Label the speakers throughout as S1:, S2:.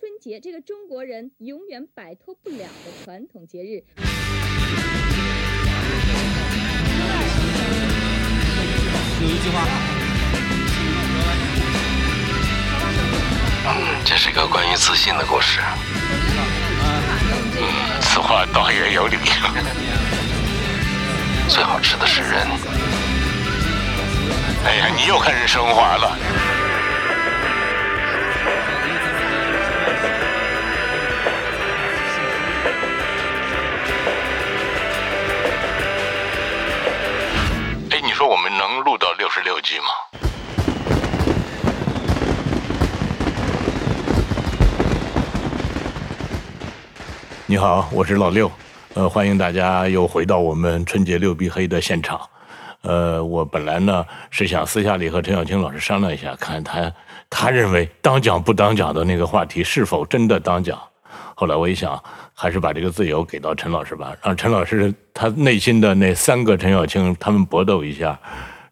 S1: 春节这个中国人永远摆脱不了的传统节日。
S2: 有一句话，
S3: 这是个关于自信的故事。嗯，此话倒也有理。最好吃的是人。哎呀，你又开始升华了。说我们能录到六十六集吗？
S4: 你好，我是老六，呃，欢迎大家又回到我们春节六必黑的现场。呃，我本来呢是想私下里和陈小青老师商量一下，看他他认为当讲不当讲的那个话题是否真的当讲。后来我一想，还是把这个自由给到陈老师吧，让陈老师他内心的那三个陈小青他们搏斗一下，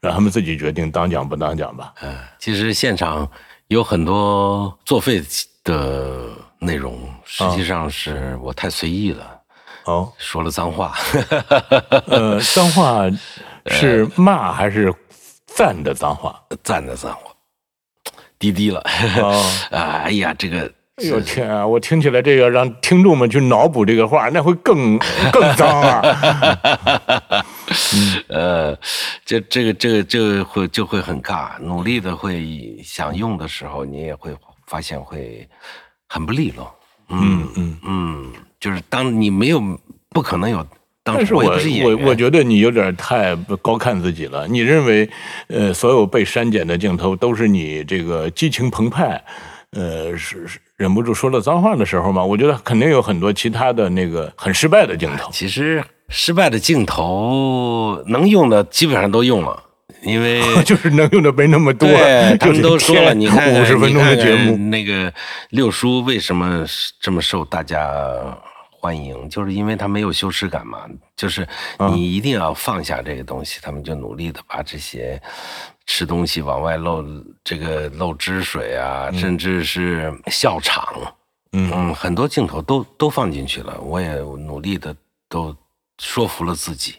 S4: 让他们自己决定当讲不当讲吧。
S3: 嗯，其实现场有很多作废的内容，实际上是我太随意了，
S4: 哦，
S3: 说了脏话。
S4: 呃，脏话是骂还是赞的脏话？
S3: 赞的脏话，滴滴了。
S4: 哦，
S3: 哎呀，这个
S4: 哎呦天啊！我听起来这个让听众们去脑补这个话，那会更 更脏啊！
S3: 呃，这这个这个这个会就会很尬，努力的会想用的时候，你也会发现会很不利落。
S4: 嗯嗯。
S3: 嗯，就是当你没有不可能有当时
S4: 但是我
S3: 我
S4: 我，觉得你有点太高看自己了。你认为，呃，所有被删减的镜头都是你这个激情澎湃，呃，是是忍不住说了脏话的时候嘛？我觉得肯定有很多其他的那个很失败的镜头。
S3: 其实失败的镜头能用的基本上都用了，因为
S4: 就是能用的没那么多，
S3: 对，他们都说了，你看
S4: 五十分钟的节目，
S3: 那个六叔为什么这么受大家欢迎，就是因为他没有羞耻感嘛。就是
S4: 啊
S3: 你一定要放下这个东西，他们就努力的把这些吃东西往外漏这个漏汁水啊，甚至是笑场，
S4: 嗯
S3: 嗯，很多镜头都都放进去了，我也努力的都说服了自己。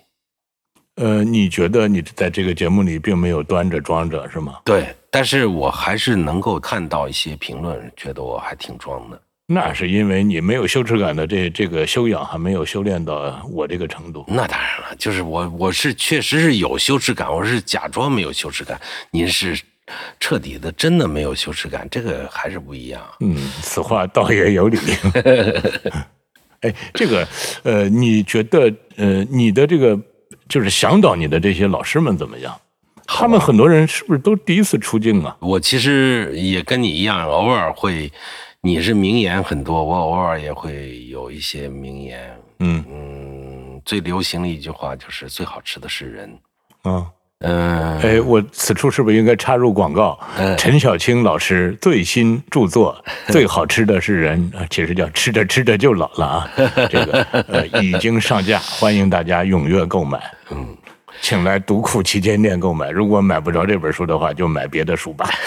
S4: 呃，你觉得你在这个节目里并没有端着装着是吗？
S3: 对，但是我还是能够看到一些评论，觉得我还挺装的。
S4: 那是因为你没有羞耻感的这这个修养还没有修炼到我这个程度。
S3: 那当然了，就是我我是确实是有羞耻感，我是假装没有羞耻感，您是彻底的真的没有羞耻感，这个还是不一样。
S4: 嗯，此话倒也有理。哎，这个，呃，你觉得，呃，你的这个就是想导你的这些老师们怎么样？他们很多人是不是都第一次出镜啊？
S3: 我其实也跟你一样，偶尔会，你是名言很多，我偶尔也会有一些名言。
S4: 嗯
S3: 嗯，最流行的一句话就是“最好吃的是人
S4: 啊，”。
S3: 嗯，
S4: 哎，我此处是不是应该插入广告？
S3: 嗯
S4: 陈小青老师最新著作《最好吃的是人》，啊其实叫吃着吃着就老了啊。这个呃已经上架，欢迎大家踊跃购买。
S3: 嗯，
S4: 请来读库旗舰店购买。如果买不着这本书的话，就买别的书吧。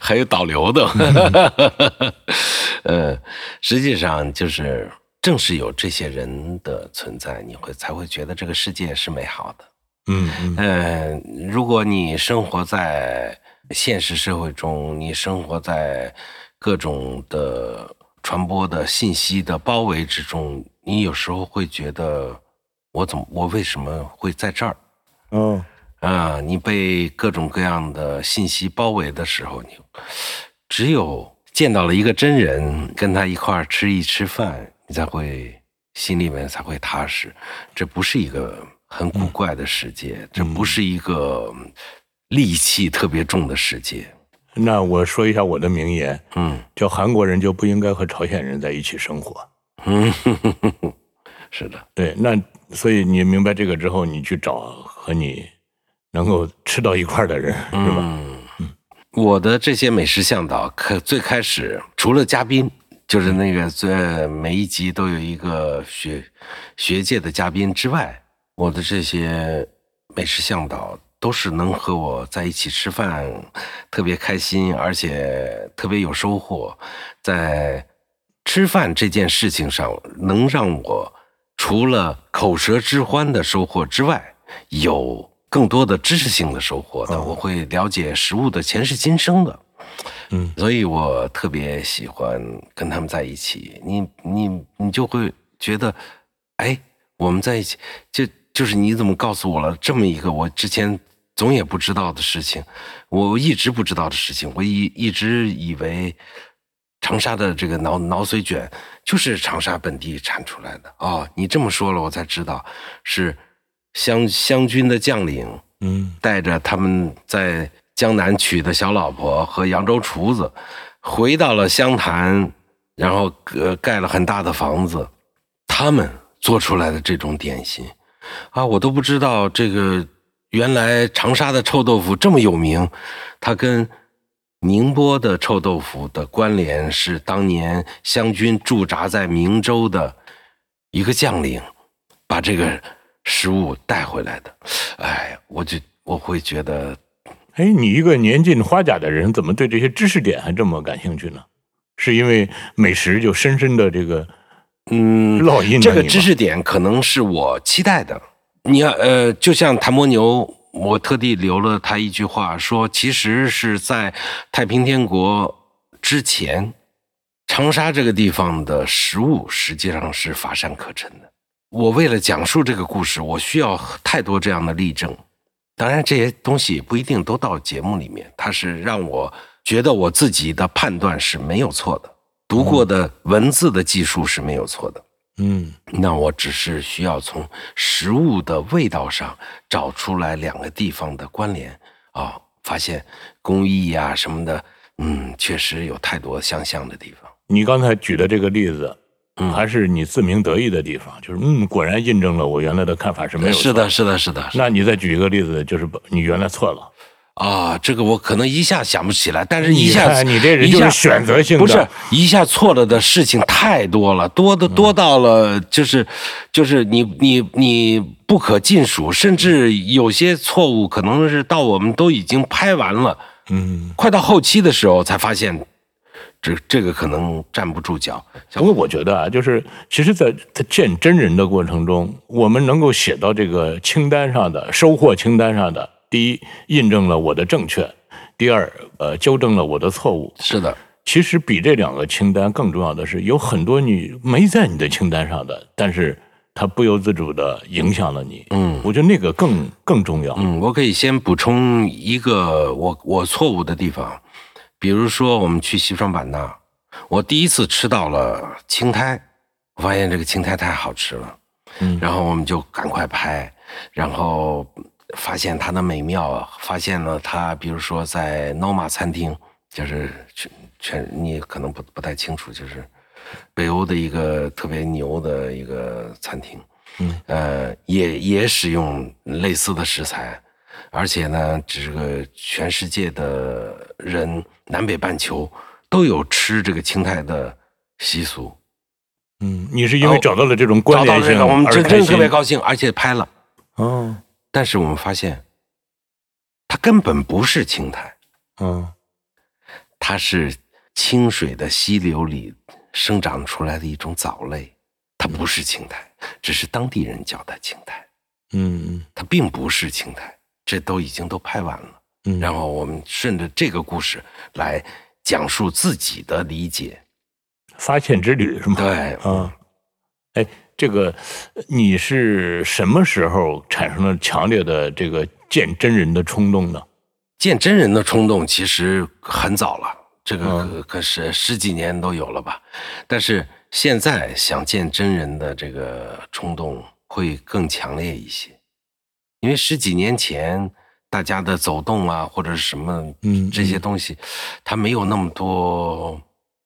S3: 还有导流的，呃，实际上就是正是有这些人的存在，你会才会觉得这个世界是美好的。
S4: 嗯嗯
S3: 嗯、如果你生活在现实社会中，你生活在各种的传播的信息的包围之中，你有时候会觉得，我怎么，我为什么会在这儿？
S4: 哦
S3: 啊，你被各种各样的信息包围的时候，你只有见到了一个真人，跟他一块儿吃一吃饭，你才会心里面才会踏实。这不是一个很古怪的世界，这不是一个戾气特别重的世界。
S4: 那我说一下我的名言，
S3: 嗯
S4: 叫韩国人就不应该和朝鲜人在一起生活。
S3: 嗯，是的，
S4: 对，那所以你明白这个之后，你去找和你能够吃到一块的人，是吧？
S3: 嗯，我的这些美食向导，可最开始除了嘉宾，就是那个最每一集都有一个学学界的嘉宾之外，我的这些美食向导都是能和我在一起吃饭，特别开心，而且特别有收获。在吃饭这件事情上，能让我除了口舌之欢的收获之外，有更多的知识性的收获的。我会了解食物的前世今生的。
S4: 嗯，
S3: 所以我特别喜欢跟他们在一起。你你你就会觉得，哎，我们在一起，就就是你怎么告诉我了这么一个我之前总也不知道的事情，我一直不知道的事情，我一一直以为长沙的这个脑脑髓卷就是长沙本地产出来的哦。你这么说了，我才知道是湘湘军的将领，
S4: 嗯。
S3: 带着他们在江南娶的小老婆和扬州厨子，回到了湘潭，然后呃盖了很大的房子，他们做出来的这种点心，啊，我都不知道这个原来长沙的臭豆腐这么有名，它跟宁波的臭豆腐的关联是当年湘军驻扎在明州的一个将领把这个食物带回来的，哎，我就我会觉得。
S4: 哎，你一个年近花甲的人，怎么对这些知识点还这么感兴趣呢？是因为美食就深深的这个
S3: 嗯，
S4: 烙印了
S3: 这个知识点可能是我期待的。你要，呃，就像谭伯牛，我特地留了他一句话，说其实是在太平天国之前，长沙这个地方的食物实际上是乏善可陈的。我为了讲述这个故事，我需要太多这样的例证。当然，这些东西不一定都到节目里面，它是让我觉得我自己的判断是没有错的，读过的文字的技术是没有错的。
S4: 嗯
S3: 那我只是需要从食物的味道上找出来两个地方的关联啊、发现工艺呀、什么的，嗯，确实有太多相像的地方。
S4: 你刚才举的这个例子，
S3: 嗯
S4: 还是你自鸣得意的地方，就是嗯，果然印证了我原来的看法是没有错
S3: 是的，。是的，是的。
S4: 那你再举一个例子，就是你原来错了，
S3: 啊，这个我可能一下想不起来，但是一下
S4: 看你这人就是选择性的
S3: 不是一下错了的事情太多了，多的多到了就是就是你你你不可尽数，甚至有些错误可能是到我们都已经拍完了，
S4: 嗯。
S3: 快到后期的时候才发现，这这个可能站不住脚。
S4: 不过我觉得啊，就是其实在，在见真人的过程中，我们能够写到这个清单上的收获清单上的，第一，印证了我的正确；第二，呃，纠正了我的错误。
S3: 是的，
S4: 其实比这两个清单更重要的是，有很多你没在你的清单上的，但是它不由自主的影响了你。
S3: 嗯
S4: 我觉得那个更更重要。
S3: 嗯，我可以先补充一个我我错误的地方，比如说我们去西双版纳，我第一次吃到了青苔，我发现这个青苔太好吃了，
S4: 嗯。
S3: 然后我们就赶快拍，然后发现它的美妙，发现了它，比如说在 Noma 餐厅，就是全全你可能不不太清楚，就是北欧的一个特别牛的一个餐厅，
S4: 嗯，
S3: 呃，也也使用类似的食材，而且呢，这个全世界的人，南北半球都有吃这个青苔的习俗。
S4: 嗯，你是因为找到了这种关联性
S3: 找到这个，我们真真
S4: 而开心
S3: 特别高兴，而且拍了。
S4: 哦，
S3: 但是我们发现，它根本不是青苔，
S4: 嗯
S3: 它是清水的溪流里生长出来的一种藻类，它不是青苔，只是当地人叫它青苔，
S4: 嗯
S3: 它并不是青苔。这都已经都拍完了，
S4: 嗯，
S3: 然后我们顺着这个故事来讲述自己的理解。
S4: 发现之旅是吗？
S3: 对，
S4: 嗯，哎，这个你是什么时候产生了强烈的这个见真人的冲动呢？
S3: 见真人的冲动其实很早了，这个
S4: 嗯
S3: 可可是十几年都有了吧。但是现在想见真人的这个冲动会更强烈一些，因为十几年前大家的走动啊或者是什么
S4: 嗯
S3: 这些东西，它没有那么多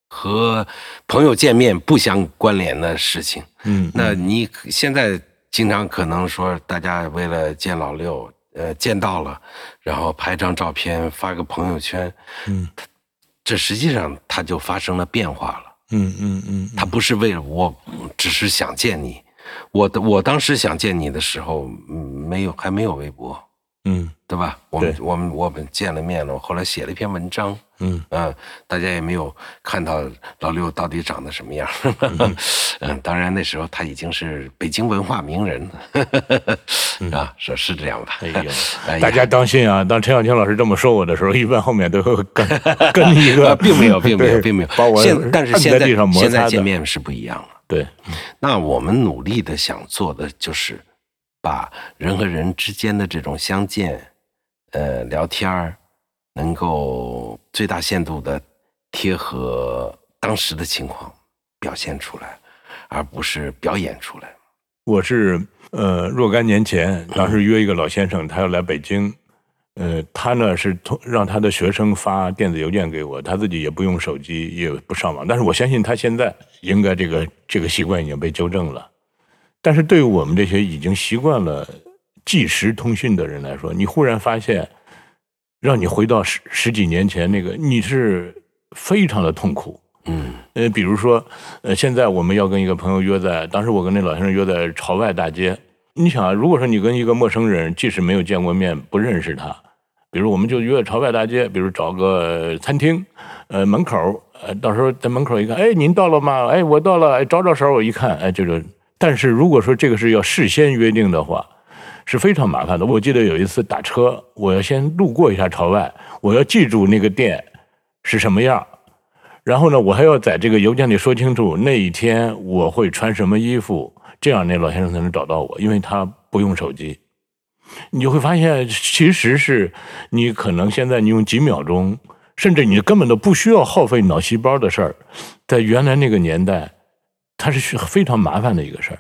S3: 和朋友见面不相关联的事情。
S4: 嗯，
S3: 那你现在经常可能说，大家为了见老六，呃，见到了，然后拍张照片发个朋友圈，
S4: 嗯
S3: 这实际上它就发生了变化了。
S4: 嗯嗯嗯，
S3: 它不是为了我，只是想见你。我的我当时想见你的时候，嗯没有还没有微博，
S4: 嗯
S3: 对吧？我们我们我们见了面了，我后来写了一篇文章，
S4: 嗯
S3: 嗯，大家也没有看到老六到底长得什么样，嗯，当然那时候他已经是北京文化名人了，啊，是是这样吧？
S4: 哎呦大家当心啊！当陈小青老师这么说我的时候，一般后面都会跟跟一个，
S3: 呃，并没有，并没有，并没有。
S4: 把我
S3: 现但是现在现在见面是不一样了。
S4: 对，
S3: 那我们努力的想做的就是，把人和人之间的这种相见，呃，聊天儿，能够最大限度的贴合当时的情况表现出来，而不是表演出来。
S4: 我是呃若干年前，当时约一个老先生，他要来北京，呃，他呢是通让他的学生发电子邮件给我，他自己也不用手机，也不上网，但是我相信他现在应该这个这个习惯已经被纠正了。但是对于我们这些已经习惯了即时通讯的人来说，你忽然发现，让你回到十十几年前那个，你是非常的痛苦。
S3: 嗯
S4: 呃，比如说，呃，现在我们要跟一个朋友约在，当时我跟那老先生约在朝外大街。你想啊，如果说你跟一个陌生人，即使没有见过面，不认识他，比如我们就约朝外大街，比如找个餐厅，呃，门口，呃，到时候在门口一看，哎，您到了吗？哎，我到了，哎，招招手，我一看，哎，这就。但是如果说这个是要事先约定的话，是非常麻烦的。我记得有一次打车，我要先路过一下朝外，我要记住那个店是什么样。然后呢，我还要在这个邮件里说清楚那一天我会穿什么衣服，这样那老先生才能找到我，因为他不用手机。你就会发现，其实是你可能现在你用几秒钟，甚至你根本都不需要耗费脑细胞的事儿，在原来那个年代，它是需非常麻烦的一个事儿。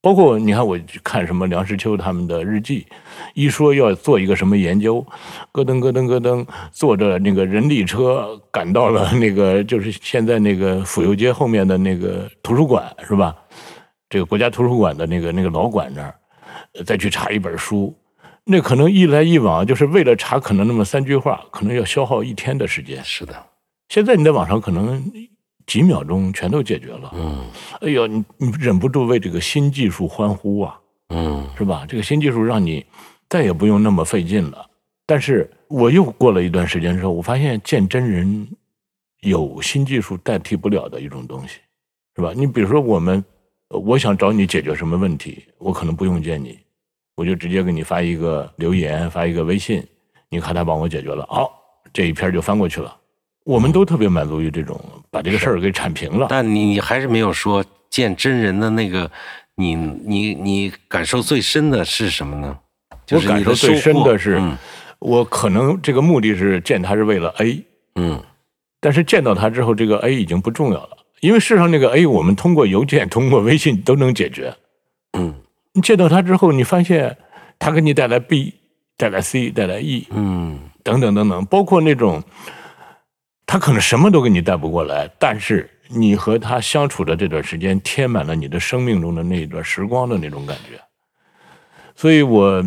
S4: 包括你看，我看什么梁实秋他们的日记，一说要做一个什么研究，咯噔咯噔咯噔，坐着那个人力车赶到了那个就是现在那个府右街后面的那个图书馆是吧？这个国家图书馆的那个那个老馆那儿，再去查一本书，那可能一来一往，就是为了查可能那么三句话，可能要消耗一天的时间。
S3: 是的，
S4: 现在你在网上可能几秒钟全都解决了。
S3: 嗯
S4: 哎呦，你你忍不住为这个新技术欢呼啊！
S3: 嗯
S4: 是吧？这个新技术让你再也不用那么费劲了。但是我又过了一段时间之后，我发现见真人有新技术代替不了的一种东西，是吧？你比如说我们，呃我想找你解决什么问题，我可能不用见你，我就直接给你发一个留言，发一个微信，你看他帮我解决了，好，这一篇就翻过去了。我们都特别满足于这种把这个事儿给铲平了。
S3: 但你你还是没有说见真人的那个，你你你感受最深的是什么呢？就是你
S4: 我感受最深的是，
S3: 嗯
S4: 我可能这个目的是见他是为了 A，
S3: 嗯
S4: 但是见到他之后，这个 A 已经不重要了，因为事实上那个 A 我们通过邮件、通过微信都能解决。
S3: 嗯
S4: 你见到他之后，你发现他给你带来 B、带来 C、带来 E
S3: 嗯
S4: 等等等等，包括那种他可能什么都给你带不过来，但是你和他相处的这段时间，填满了你的生命中的那一段时光的那种感觉。所以我，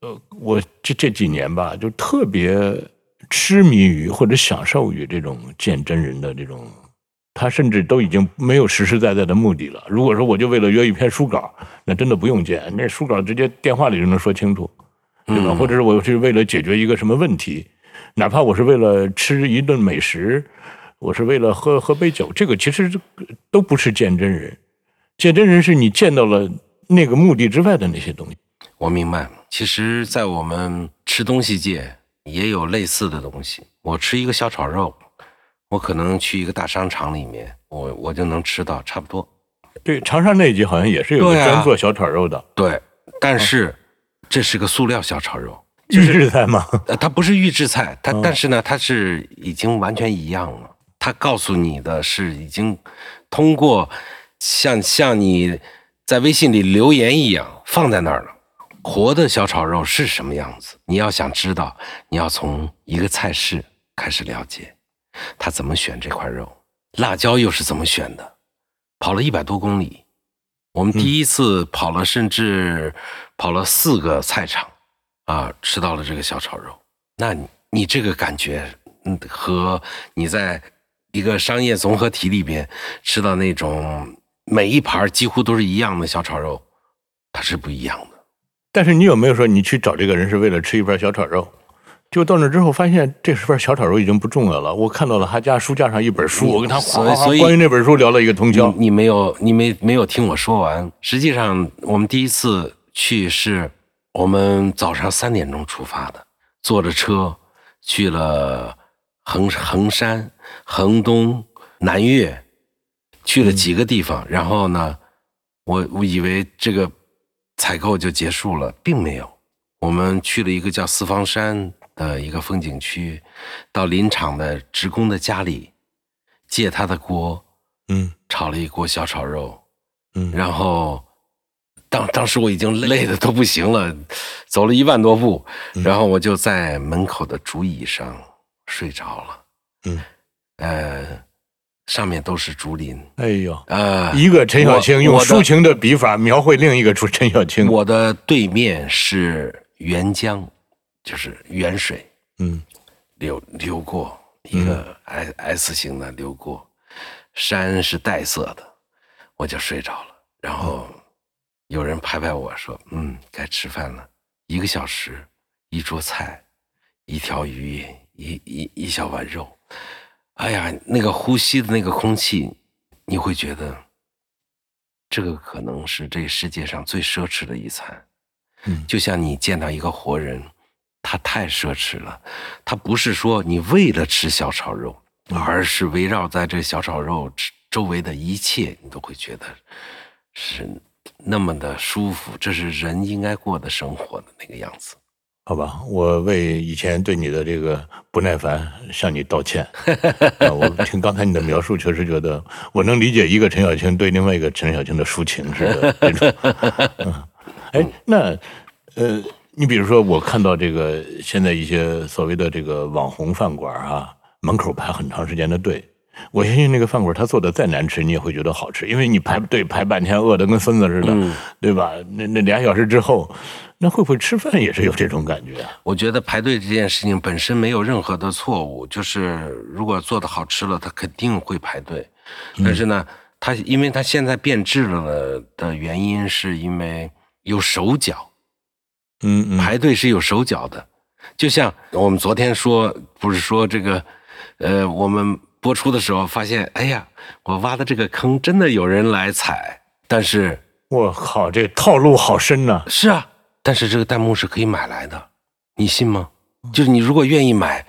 S4: 呃，我这这几年吧，就特别痴迷于或者享受于这种见真人的这种，他甚至都已经没有实实在在的目的了。如果说我就为了约一篇书稿，那真的不用见，那书稿直接电话里就能说清楚，对吧？
S3: 嗯
S4: 或者是我是为了解决一个什么问题，哪怕我是为了吃一顿美食，我是为了喝喝杯酒，这个其实都不是见真人。见真人是你见到了那个目的之外的那些东西。
S3: 我明白。其实，在我们吃东西界也有类似的东西。我吃一个小炒肉，我可能去一个大商场里面，我我就能吃到差不多。
S4: 对，长沙那一集好像也是有专做小炒肉的，
S3: 对，但是这是个塑料小炒肉，
S4: 预制菜吗。
S3: 呃，它不是预制菜，它、
S4: 嗯
S3: 但是呢，它是已经完全一样了。它告诉你的是已经通过像像你在微信里留言一样放在那儿了。活的小炒肉是什么样子？你要想知道，你要从一个菜式开始了解，他怎么选这块肉，辣椒又是怎么选的。跑了一百多公里，我们第一次跑了，甚至跑了四个菜场，啊，吃到了这个小炒肉。那你你这个感觉，嗯，和你在一个商业综合体里边吃到那种每一盘几乎都是一样的小炒肉，它是不一样的。
S4: 但是你有没有说你去找这个人是为了吃一盘小炒肉？就到那之后发现这份小炒肉已经不重要了。我看到了他家书架上一本书，我跟他
S3: 所以
S4: 关于那本书聊了一个通宵。
S3: 你你没有你没没有听我说完。实际上，我们第一次去是我们早上三点钟出发的，坐着车去了衡衡山、衡东、南岳，去了几个地方。然后呢，我我以为这个采购就结束了，并没有。我们去了一个叫四方山的一个风景区，到林场的职工的家里借他的锅。
S4: 嗯
S3: 炒了一锅小炒肉，
S4: 嗯，
S3: 然后当当时我已经累的都不行了，走了一万多步，
S4: 嗯
S3: 然后我就在门口的竹椅上睡着了。
S4: 嗯，
S3: 呃，上面都是竹林，
S4: 哎呦，
S3: 呃，
S4: 一个陈小青用抒情的笔法描绘另一个出陈小青。
S3: 我的对面是沅江，就是远水
S4: 嗯
S3: 流流过一个 S S 型的流过，山是带色的，我就睡着了。然后有人拍拍我说：“嗯，该吃饭了。”一个小时，一桌菜，一条鱼，一一一小碗肉。哎呀，那个呼吸的那个空气，你会觉得，这个可能是这世界上最奢侈的一餐。
S4: 嗯
S3: 就像你见到一个活人，他太奢侈了，他不是说你为了吃小炒肉，而是围绕在这小炒肉之周围的一切，你都会觉得是那么的舒服，这是人应该过的生活的那个样子。
S4: 好吧，我为以前对你的这个不耐烦向你道歉。啊、我听刚才你的描述，确实觉得我能理解一个陈小青对另外一个陈小青的抒情似的这种。嗯，哎，那呃，你比如说，我看到这个现在一些所谓的这个网红饭馆啊，门口排很长时间的队。我相信那个饭馆，他做的再难吃，你也会觉得好吃，因为你排队排半天，饿得跟孙子似的，
S3: 嗯
S4: 对吧？那那俩小时之后，那会不会吃饭也是有这种感觉啊？
S3: 我觉得排队这件事情本身没有任何的错误，就是如果做的好吃了，他肯定会排队。但是呢，他因为他现在变质了的原因，是因为有手脚，
S4: 嗯嗯，
S3: 排队是有手脚的。就像我们昨天说，不是说这个，呃，我们播出的时候发现，哎呀，我挖的这个坑真的有人来踩，但是
S4: 我靠，这套路好深呐、
S3: 是啊，但是这个弹幕是可以买来的，你信吗？就是你如果愿意买，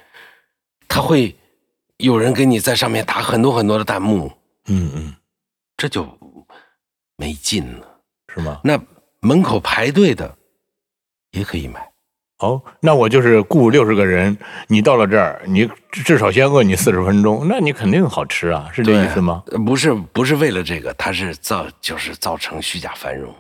S3: 他会有人给你在上面打很多很多的弹幕，
S4: 嗯嗯，
S3: 这就没劲了。
S4: 是吗？
S3: 那门口排队的也可以买，
S4: 哦，那我就是雇六十个人，你到了这儿，你至少先饿你四十分钟，那你肯定好吃啊，是这意思吗？
S3: 呃不是不是为了这个，它是造就是造成虚假繁荣。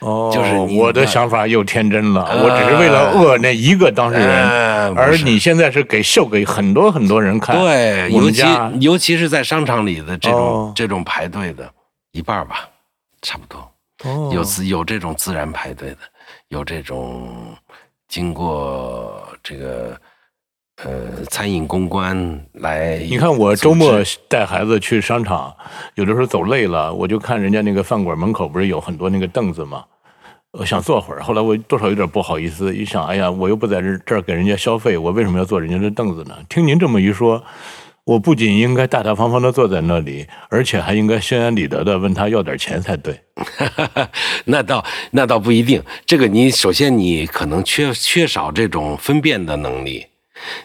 S4: 哦，
S3: 就是
S4: 我的想法又天真了，
S3: 呃
S4: 我只是为了饿那一个当事人，
S3: 呃
S4: 而你现在是给秀给很多很多人看。
S3: 对，尤其尤其是在商场里的这种、
S4: 哦
S3: 这种排队的，一半儿吧，差不多。
S4: 哦
S3: 有自有这种自然排队的，有这种经过这个呃餐饮公关来。
S4: 你看我周末带孩子去商场，有的时候走累了，我就看人家那个饭馆门口不是有很多那个凳子吗？我想坐会儿，后来我多少有点不好意思，一想，哎呀，我又不在这这儿给人家消费，我为什么要坐人家的凳子呢？听您这么一说，我不仅应该大大方方的坐在那里，而且还应该心安理得的问他要点钱才对。
S3: 那倒那倒不一定，这个你首先你可能缺缺少这种分辨的能力，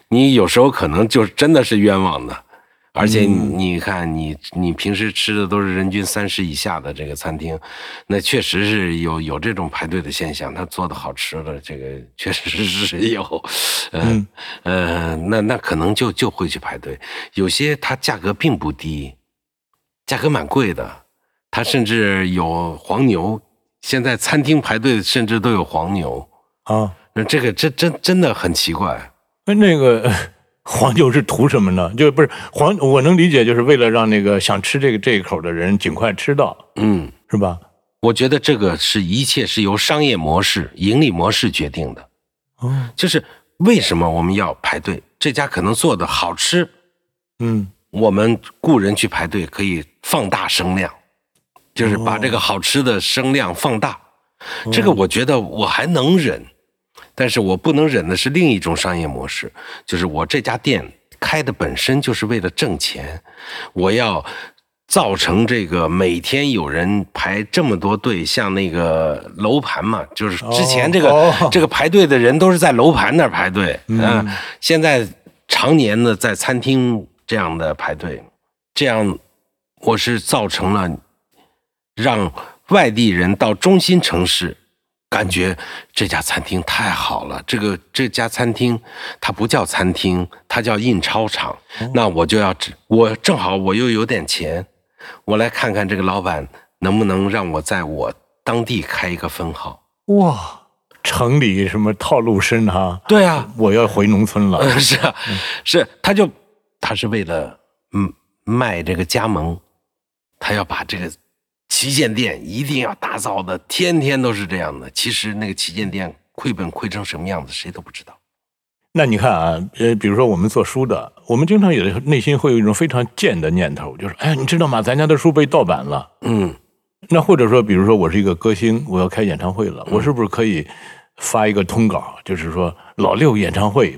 S3: 你有时候可能就真的是冤枉的。而且你看，你你平时吃的都是人均三十以下的这个餐厅，那确实是有有这种排队的现象。他做的好吃的，这个确实是有，嗯 呃，那那可能就就会去排队。有些它价格并不低，价格蛮贵的，它甚至有黄牛。现在餐厅排队甚至都有黄牛，
S4: 啊，
S3: 那这个真真真的很奇怪。
S4: 那那个黄酒是图什么呢？就不是黄，我能理解，就是为了让那个想吃这个这一口的人尽快吃到，
S3: 嗯，
S4: 是吧？
S3: 我觉得这个是一切是由商业模式、盈利模式决定的。
S4: 哦，
S3: 就是为什么我们要排队？这家可能做的好吃，
S4: 嗯，
S3: 我们雇人去排队可以放大声量，就是把这个好吃的声量放大。这个我觉得我还能忍，但是我不能忍的是另一种商业模式，就是我这家店开的本身就是为了挣钱，我要造成这个每天有人排这么多队，像那个楼盘嘛，就是之前这个、
S4: 哦
S3: 这个排队的人都是在楼盘那儿排队，
S4: 嗯。
S3: 啊现在常年的在餐厅这样的排队，这样我是造成了让外地人到中心城市，感觉这家餐厅太好了。这个这家餐厅它不叫餐厅，它叫印钞厂。那我就要只我正好我又有点钱，我来看看这个老板能不能让我在我当地开一个分号。
S4: 哇，城里什么套路深哈？
S3: 对啊，
S4: 我要回农村了。
S3: 呃，是啊，是，他就他是为了嗯卖这个加盟，他要把这个旗舰店一定要打造的天天都是这样的。其实那个旗舰店亏本亏成什么样子，谁都不知道。
S4: 那你看啊，呃，比如说我们做书的，我们经常有的内心会有一种非常贱的念头，就是哎，你知道吗？咱家的书被盗版了。
S3: 嗯，
S4: 那或者说，比如说我是一个歌星，我要开演唱会了，我是不是可以发一个通稿，就是说老六演唱会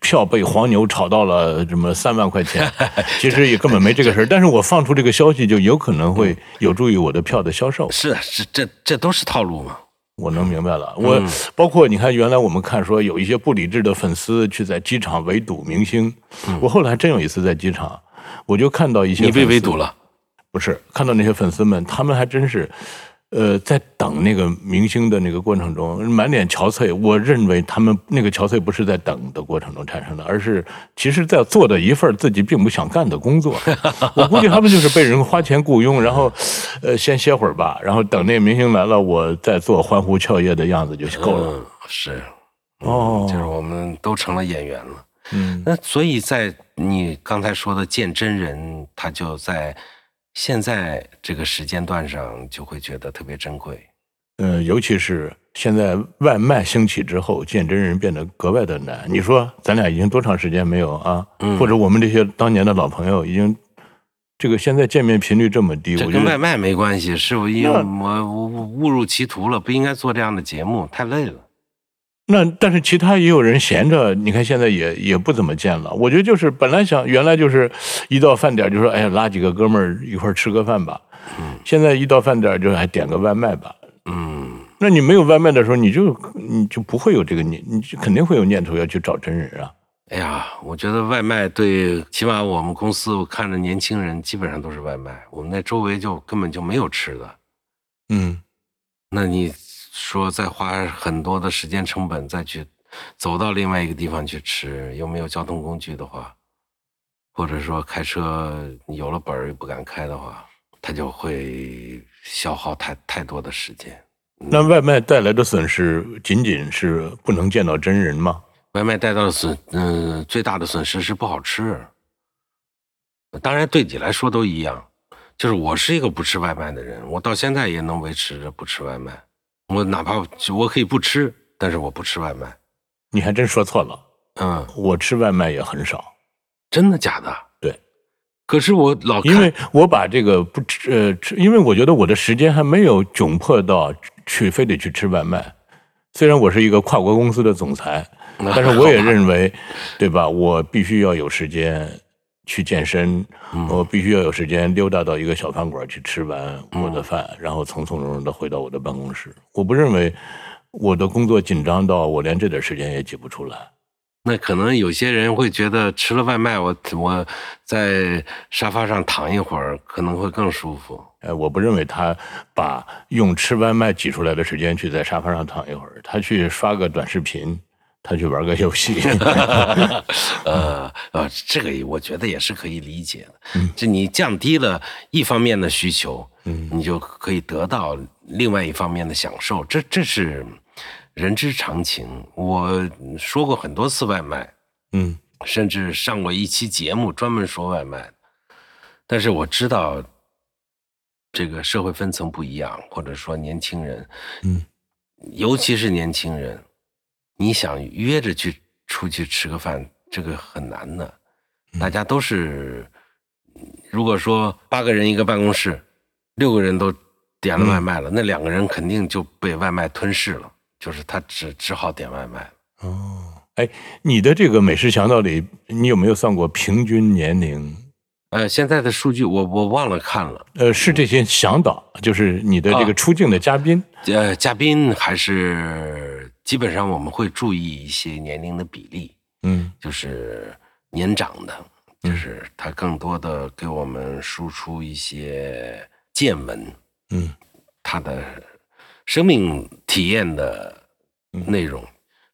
S4: 票被黄牛炒到了什么三万块钱，其实也根本没这个事儿，但是我放出这个消息，就有可能会有助于我的票的销售。
S3: 是啊是这这都是套路嘛。
S4: 我能明白了，我包括你看，原来我们看说有一些不理智的粉丝去在机场围堵明星，我后来真有一次在机场，我就看到一些
S3: 你被围堵了，
S4: 不是看到那些粉丝们，他们还真是，呃，在等那个明星的那个过程中，满脸憔悴。我认为他们那个憔悴不是在等的过程中产生的，而是其实在做的一份自己并不想干的工作。我估计他们就是被人花钱雇佣，然后，呃，先歇会儿吧，然后等那个明星来了，我再做欢呼雀跃的样子就够了。
S3: 嗯，是，
S4: 哦
S3: 就是我们都成了演员了。
S4: 嗯
S3: 那所以在你刚才说的见真人，他就在现在这个时间段上就会觉得特别珍贵。
S4: 嗯，尤其是现在外卖兴起之后，见真人变得格外的难。你说咱俩已经多长时间没有啊？
S3: 嗯
S4: 或者我们这些当年的老朋友已经，这个现在见面频率这么低，
S3: 这
S4: 我觉得
S3: 跟外卖没关系，是我因为我误入歧途了，不应该做这样的节目，太累了。
S4: 那但是其他也有人闲着，你看现在也也不怎么见了。我觉得就是本来想原来就是一到饭点就说哎呀拉几个哥们儿一块儿吃个饭吧，嗯现在一到饭点就还点个外卖吧。
S3: 嗯，
S4: 那你没有外卖的时候，你就你就不会有这个念，你就肯定会有念头要去找真人啊。
S3: 哎呀，我觉得外卖对，起码我们公司我看着年轻人基本上都是外卖，我们那周围就根本就没有吃的。
S4: 嗯。
S3: 那你说再花很多的时间成本再去走到另外一个地方去吃，又没有交通工具的话，或者说开车有了本儿又不敢开的话，他就会消耗太太多的时间。
S4: 那外卖带来的损失仅仅是不能见到真人吗？
S3: 外卖带到的损，嗯、最大的损失是不好吃。当然，对你来说都一样。就是我是一个不吃外卖的人，我到现在也能维持着不吃外卖。我哪怕我可以不吃，但是我不吃外卖。
S4: 你还真说错了，
S3: 嗯，
S4: 我吃外卖也很少，
S3: 真的假的？
S4: 对。
S3: 可是我老
S4: 因为我把这个不吃呃吃，因为我觉得我的时间还没有窘迫到去非得去吃外卖。虽然我是一个跨国公司的总裁，但是我也认为，对吧？我必须要有时间去健身，我必须要有时间溜达到一个小饭馆去吃完我的饭，然后从从容容的回到我的办公室。我不认为我的工作紧张到我连这点时间也挤不出来。
S3: 那可能有些人会觉得吃了外卖，我我在沙发上躺一会儿可能会更舒服。
S4: 哎，我不认为他把用吃外卖挤出来的时间去在沙发上躺一会儿，他去刷个短视频，他去玩个游戏。
S3: 呃呃，这个我觉得也是可以理解的。这你降低了一方面的需求，
S4: 嗯
S3: 你就可以得到另外一方面的享受，这这是人之常情。我说过很多次外卖，
S4: 嗯
S3: 甚至上过一期节目专门说外卖，但是我知道这个社会分层不一样，或者说年轻人，
S4: 嗯，
S3: 尤其是年轻人，你想约着去出去吃个饭，这个很难的。大家都是，如果说八个人一个办公室，六个人都点了外卖了，那两个人肯定就被外卖吞噬了，就是他只只好点外卖了。
S4: 哦，哎，你的这个美食强盗里，你有没有算过平均年龄？
S3: 呃，现在的数据我我忘了看了，
S4: 呃，是这些向导，就是你的这个
S3: 啊
S4: 出镜的嘉宾。
S3: 呃，嘉宾还是基本上我们会注意一些年龄的比例，
S4: 嗯。
S3: 就是年长的，
S4: 嗯。
S3: 就是他更多的给我们输出一些见闻，
S4: 嗯。
S3: 他的生命体验的内容，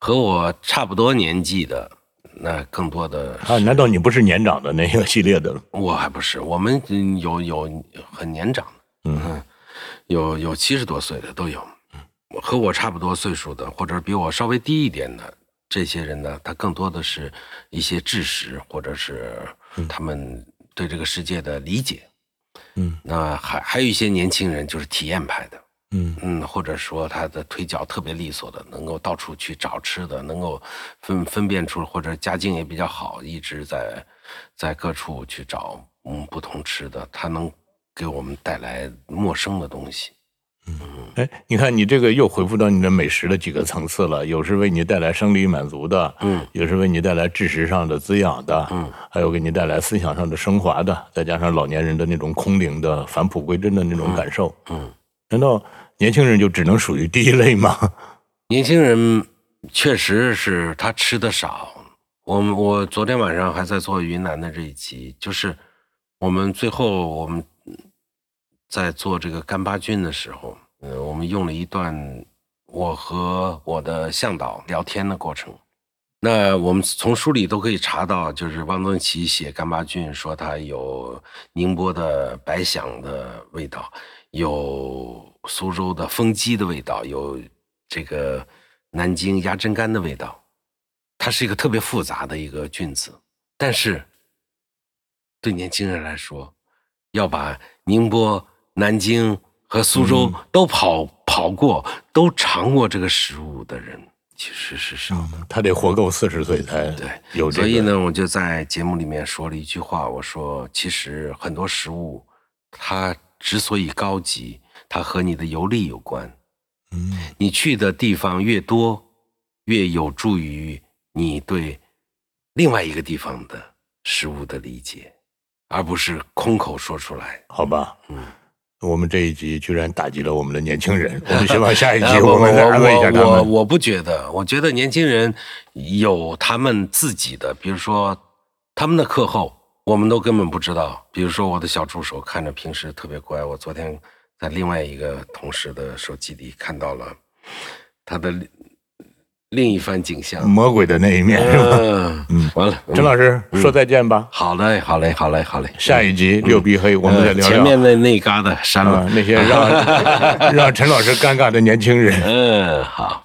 S3: 和我差不多年纪的，那更多的
S4: 啊，难道你不是年长的那个系列的？了？
S3: 我还不是，我们嗯有有很年长的，
S4: 嗯。
S3: 有有七十多岁的都有，和我差不多岁数的，或者比我稍微低一点的这些人呢，他更多的是一些知识，或者是他们对这个世界的理解。
S4: 嗯。
S3: 那还还有一些年轻人就是体验派的，
S4: 嗯。
S3: 嗯，或者说他的腿脚特别利索的，能够到处去找吃的，能够分分辨出，或者家境也比较好，一直在在各处去找嗯不同吃的，他能给我们带来陌生的东西。嗯。
S4: 哎，你看你这个又回复到你的美食的几个层次了，有是为你带来生理满足的，
S3: 嗯，
S4: 有是为你带来知识上的滋养的，
S3: 嗯，
S4: 还有给你带来思想上的升华的，再加上老年人的那种空灵的返璞归真的那种感受，
S3: 嗯，
S4: 难道年轻人就只能属于第一类吗？
S3: 年轻人确实是他吃的少。我们我昨天晚上还在做云南的这一集，就是我们最后我们在做这个干巴菌的时候，呃，我们用了一段我和我的向导聊天的过程。那我们从书里都可以查到，就是汪曾祺写干巴菌说它有宁波的白响的味道，有苏州的风鸡的味道，有这个南京鸭胗干的味道。它是一个特别复杂的一个菌子，但是对年轻人来说，要把宁波、南京和苏州都跑、跑过、都尝过这个食物的人，其实是少的。
S4: 他得活够四十岁才
S3: 对
S4: 有这个。
S3: 所以呢，我就在节目里面说了一句话，我说，其实很多食物，它之所以高级，它和你的游历有关。
S4: 嗯，
S3: 你去的地方越多，越有助于你对另外一个地方的食物的理解，而不是空口说出来。
S4: 好吧，
S3: 嗯，
S4: 我们这一集居然打击了我们的年轻人，我们希望下一集 我们再安慰一下他们。
S3: 我不觉得，我觉得年轻人有他们自己的，比如说他们的课后，我们都根本不知道。比如说我的小助手看着平时特别乖，我昨天在另外一个同事的手机里看到了他的另另一番景象。
S4: 魔鬼的那一面是吧？
S3: 嗯嗯，完了，
S4: 陈老师说再见吧。
S3: 好嘞，好嘞，好嘞，好嘞。
S4: 下一集六必黑，我们再
S3: 呃
S4: 聊聊
S3: 前面那那嘎达删了。
S4: 啊那些让 让陈老师尴尬的年轻人。
S3: 嗯，好。